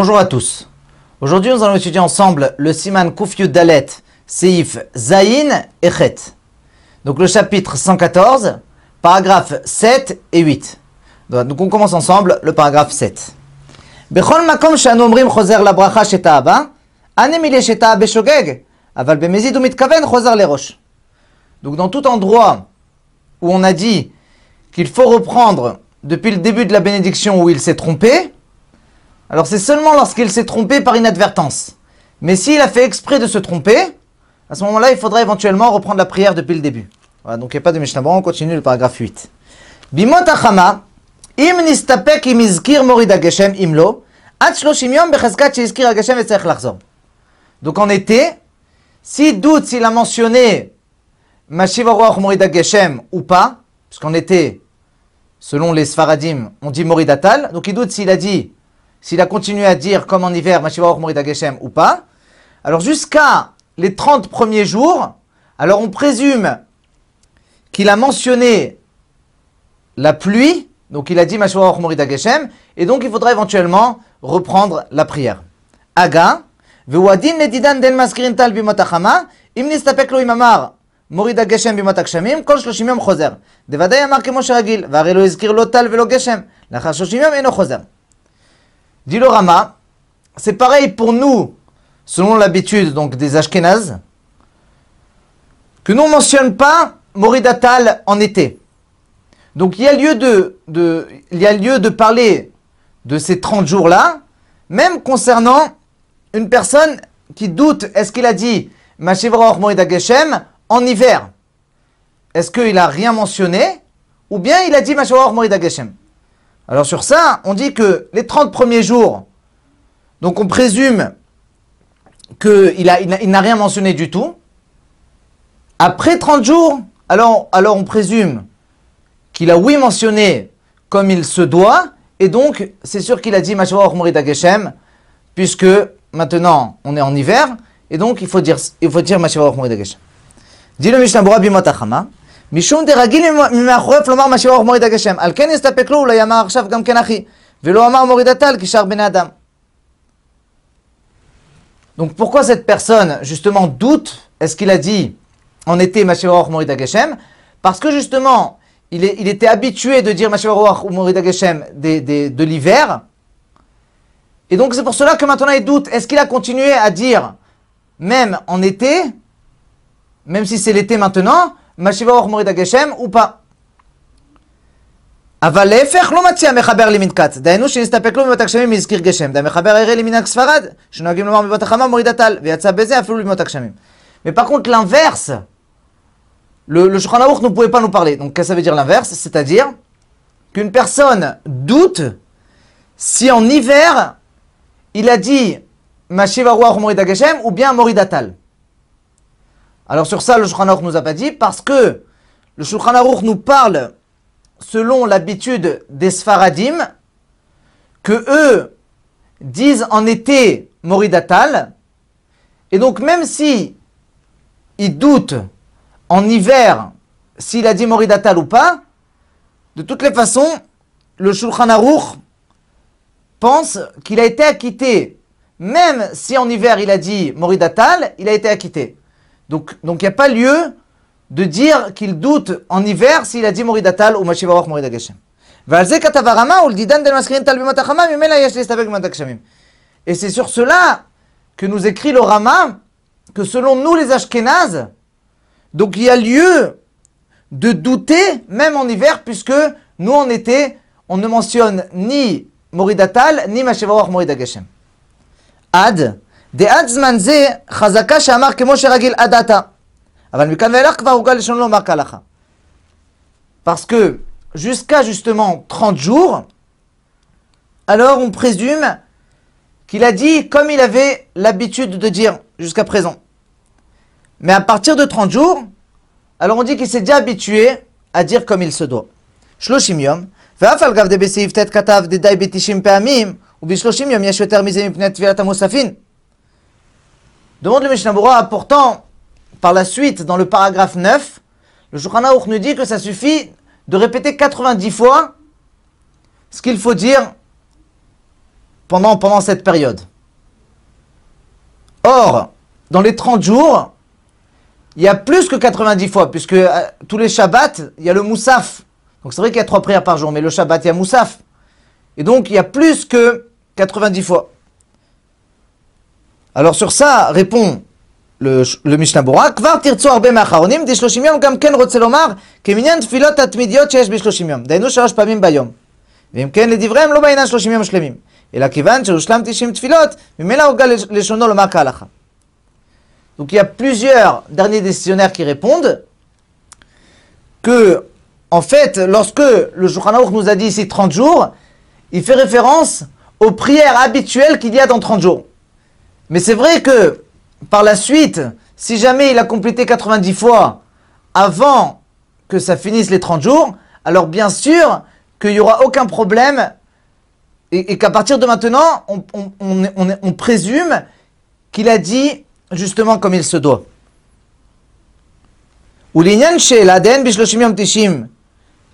Bonjour à tous. Aujourd'hui, nous allons étudier ensemble le Siman Kufyu Dalet, Seif Zayin et Chet. Donc le chapitre 114, paragraphes 7 et 8. Donc on commence ensemble le paragraphe 7. בכל מקום שאנו אומרים חוזר לברכה שתה הבא, אני מילא שתה בשוגג, אבל במזיד הוא מתכוון חוזר לראש. Donc dans tout endroit où on a dit qu'il faut reprendre depuis le début de la bénédiction où il s'est trompé, alors c'est seulement lorsqu'il s'est trompé par inadvertance. Mais s'il a fait exprès de se tromper, à ce moment-là, il faudra éventuellement reprendre la prière depuis le début. Voilà, donc il n'y a pas de Mishnah Bon, on continue le paragraphe 8. Bimot achama, im nistapek im izkir morid hageshem imlo, at shloshim yom bechazkat sheizkir hageshem et tzarech lachzor. Donc en été, s'il doute s'il a mentionné Mashiv Aruach morid hageshem ou pas, puisqu'en été, selon les Sfaradim, on dit morid atal, donc il doute s'il a dit s'il a continué à dire comme en hiver, Mashiva Morida Geshem ou pas. Alors jusqu'à les 30 premiers jours, alors on présume qu'il a mentionné la pluie, donc il a dit Mashiva Morida Geshem, et donc il faudra éventuellement reprendre la prière. Aga, Vewadin nedidan den maskirin tal bimotachama, im nistapek lo imamar. מוריד הגשם בימות הגשמים, כל שלושים יום חוזר. דוודאי אמר כמו שרגיל, והרי לא הזכיר לא טל ולא גשם. לאחר שלושים יום אינו חוזר. Dit le Rama, c'est pareil pour nous, selon l'habitude donc des Ashkénazes, que nous ne mentionne pas Moridatal en été. Donc il y a lieu de, parler de ces 30 jours-là, même concernant une personne qui doute, est-ce qu'il a dit Mashivror Morida Geshem en hiver Est-ce qu'il a rien mentionné Ou bien il a dit Mashivror Morida Geshem alors sur ça, on dit que les 30 premiers jours, donc on présume qu'il il n'a rien mentionné du tout. Après 30 jours, alors, on présume qu'il a oui mentionné comme il se doit, et donc c'est sûr qu'il a dit Mashavar Morida Geshem, puisque maintenant on est en hiver, et donc il faut dire, il faut dire. Dit le Mishnah Bora Bimotachama, משום דרגיל ממאחורף לומר מה שאור מוריד הגשם. על כן יסתפק לו, אולי אמר עכשיו גם כן אחי. ולא אמר מוריד הטל כשאר בני אדם. Donc pourquoi cette personne justement doute Est-ce qu'il a dit en été Mashiach Morid Geshem Parce que justement il, est, il, était habitué de dire Mashiach ou Morid Geshem de, de, de l'hiver. Et donc c'est pour cela que maintenant il doute. Est-ce qu'il a continué à dire même en été, même si c'est l'été maintenant, Mashiva Or Morid Geshem ou pas. אבל להפך לא מציע מחבר למנקת, דהיינו שנסתפק לו במות הגשמים מזכיר גשם, דהמחבר הרי למנהג ספרד, שנוהגים לומר מבואות החמה מוריד הטל, ויצא בזה אפילו למות הגשמים. Mais par contre l'inverse, le, le Shulchan Aruch ne pouvait pas nous parler. Donc qu'est-ce que ça veut dire l'inverse C'est-à-dire qu'une personne doute si en hiver il a dit Mashiva Ruach Morid Geshem ou bien Morid Atal. Alors sur ça, le Shulchan Aruch nous a pas dit parce que le Shulchan Aruch nous parle selon l'habitude des Sfaradim que eux disent en été Moridatal et donc même si ils doutent en hiver s'il a dit Moridatal ou pas, de toutes les façons, le Shulchan Aruch pense qu'il a été acquitté. Même si en hiver il a dit Moridatal, il a été acquitté. Donc il n'y a pas lieu de dire qu'il doute en hiver s'il a dit Moridatal ou Mashivarach Morida Geshem. Et c'est sur cela que nous écrit le Rama que selon nous les Ashkénazes, donc il y a lieu de douter même en hiver puisque nous en été, on ne mentionne ni Moridatal ni Mashivarach Morida Geshem. Ad, דעד זמן זה חזקה שאמר כמו שרגיל עד עתה. אבל מכאן ואילך כבר הוגה לשון לומר כהלכה. Parce que jusqu'à justement 30 jours, alors on présume qu'il a dit comme il avait l'habitude de dire jusqu'à présent. Mais à partir de 30 jours, alors on dit qu'il s'est déjà habitué à dire comme il se doit. 30 יום, ואף על גב דבסעיף ט' כתב דדי ב-90 פעמים, וב-30 יום יש יותר מזה מפני טבילת המוספין. Demande le Mishnah pourtant, par la suite, dans le paragraphe 9, le Shulchan nous dit que ça suffit de répéter 90 fois ce qu'il faut dire pendant, cette période. Or, dans les 30 jours, il y a plus que 90 fois, puisque euh, tous les Shabbats, il y a le Moussaf. Donc c'est vrai qu'il y a trois prières par jour, mais le Shabbat, il y a Moussaf. Et donc, il y a plus que 90 fois. Alors sur ça, répond le, le Mishnah Bora, כבר תרצו הרבה מהאחרונים, דשלושים יום גם כן רוצה לומר, כמניין תפילות התמידיות שיש בשלושים יום, דהיינו שלוש פעמים ביום. ואם כן לדבריהם לא בעניין שלושים יום שלמים, אלא כיוון שהושלם תשעים תפילות, ממילא הוגה לשונו לומר כהלכה. Donc il y a plusieurs derniers décisionnaires qui répondent que, en fait, lorsque le Shulchan nous a dit ici 30 jours, il fait référence aux prières habituelles qu'il y a dans 30 jours. Mais c'est vrai que, par la suite, si jamais il a complété 90 fois avant que ça finisse les 30 jours, alors bien sûr qu'il n'y aura aucun problème et, qu'à partir de maintenant, on, on présume qu'il a dit justement comme il se doit.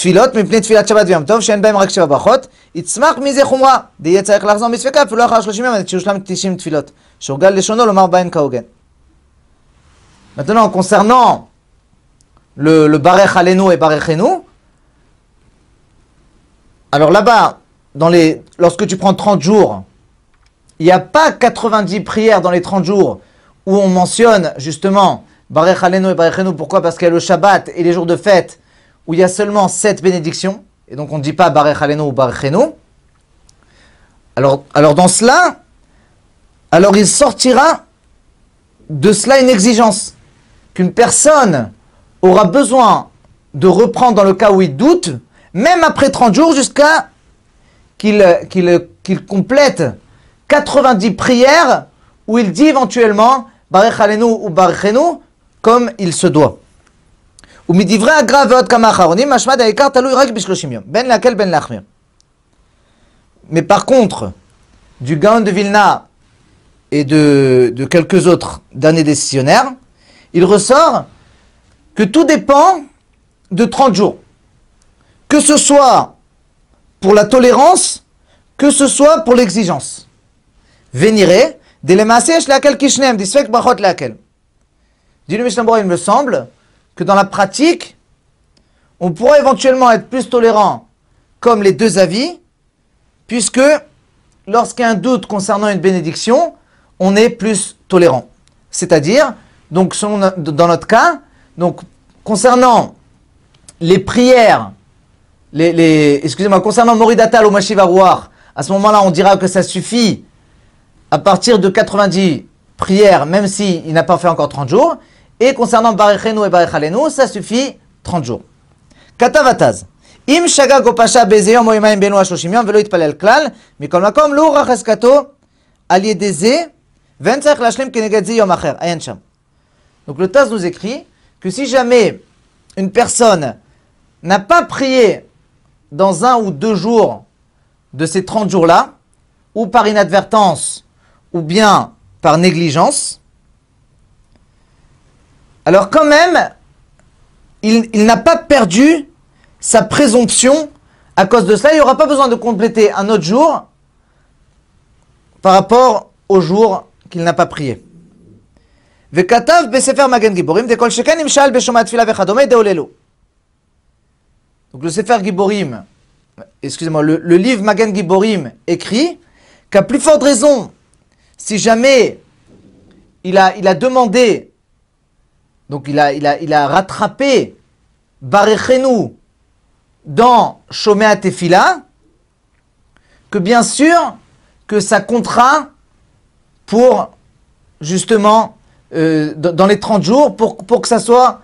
תפילות מפני תפילת שבת ויום טוב שאין בהם רק שבע ברכות יצמח מזה חומרה דהיה צריך לחזור מספקה אפילו אחר שלושים יום עד שיושלם תשעים תפילות שהורגל לשונו לומר בהן כהוגן. Maintenant, concernant le, le Barech Alenu et Barechenu, alors là-bas, dans les, lorsque tu prends 30 jours, il n'y a pas 90 prières dans les 30 jours où on mentionne justement Barech Alenu et Barechenu. Pourquoi Parce qu'il y a le Shabbat et les jours de fête où il y a seulement sept bénédictions. Et donc on ne dit pas Barech Alenu ou Barechenu. Alors, alors dans cela, alors il sortira de cela une exigence qu'une personne aura besoin de reprendre dans le cas où il doute, même après 30 jours, jusqu'à qu'il qu'il complète 90 prières où il dit éventuellement Barech Alenu ou Barechenu comme il se doit. ומדברי הגר"א ועוד כמה אחרונים, משמע העיקר תלוי רק בשלושים יום, בין להקל בין להחמיר. Mais par contre, du Gaon de Vilna et de, de quelques autres derniers décisionnaires, il ressort que tout dépend de 30 jours. Que ce soit pour la tolérance, que ce soit pour l'exigence. Véniré, Dit le Mishnah il me semble que dans la pratique, on pourrait éventuellement être plus tolérant comme les deux avis, puisque lorsqu'il y a un doute concernant une bénédiction, on est plus tolérant. C'est-à-dire, dans notre cas, concernant les prières, les, excusez-moi, concernant Moridatal ou Mashivarouar, à ce moment-là, on dira que ça suffit à partir de 90 prières, même s'il il n'a pas fait encore 30 jours. Et concernant Barechenu et Barechalenu, ça suffit 30 jours. Katavataz. Im shaga gopasha bezeyom o imaim benu ashloshim yom velo yitpalel klal, mikol makom lo racheskato al yedeze, ventzach lashlim keneged yom acher. Ayen sham. Donc le Taz nous écrit que si jamais une personne n'a pas prié dans un ou deux jours de ces 30 jours-là, ou par inadvertance, ou bien par négligence, alors quand même, il, n'a pas perdu sa présomption à cause de cela. Il n'y aura pas besoin de compléter un autre jour par rapport au jour qu'il n'a pas prié. Donc le Sefer Giborim, excusez-moi, le, livre Magen Giborim écrit qu'à plus forte raison, si jamais il a demandé, donc il a, il a, il a rattrapé Barechenu dans Shomea Tefila, que bien sûr que ça comptera pour justement euh, dans les 30 jours, pour, pour, que ça soit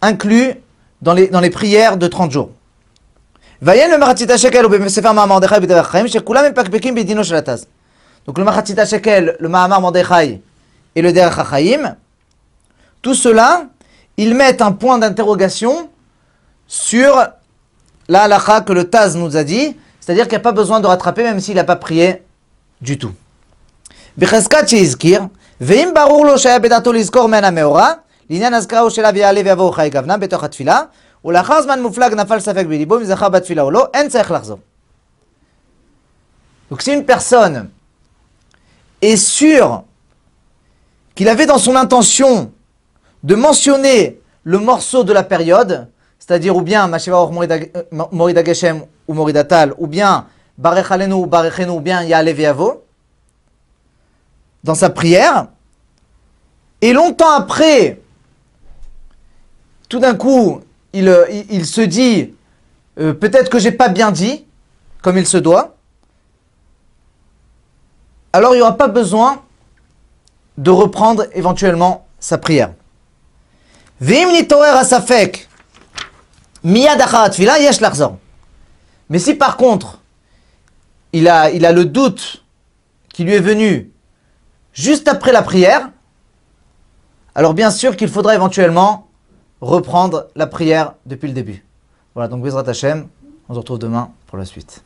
inclus dans les, dans les prières de 30 jours. Donc le Mahatita Shekel, le Mahamar Mordechai et le Derech tout cela, ils mettent un point d'interrogation sur la halakha que le Taz nous a dit, c'est-à-dire qu'il n'y a pas besoin de rattraper même s'il n'a pas prié du tout. Donc si une personne est sûre qu'il avait dans son intention de mentionner le morceau de la période, c'est-à-dire ou bien Masheva Or Morida Geshem ou Moridatal, ou bien Barechalenu ou Barechenu, ou bien Ya'alev Yavo, dans sa prière, et longtemps après, tout d'un coup, il, il, se dit, euh, peut-être que j'ai pas bien dit, comme il se doit, alors il n'y aura pas besoin de reprendre éventuellement sa prière. Mais si par contre, il a, le doute qui lui est venu juste après la prière, alors bien sûr qu'il faudra éventuellement reprendre la prière depuis le début. Voilà, donc Bezrat Hashem, on se retrouve demain pour la suite.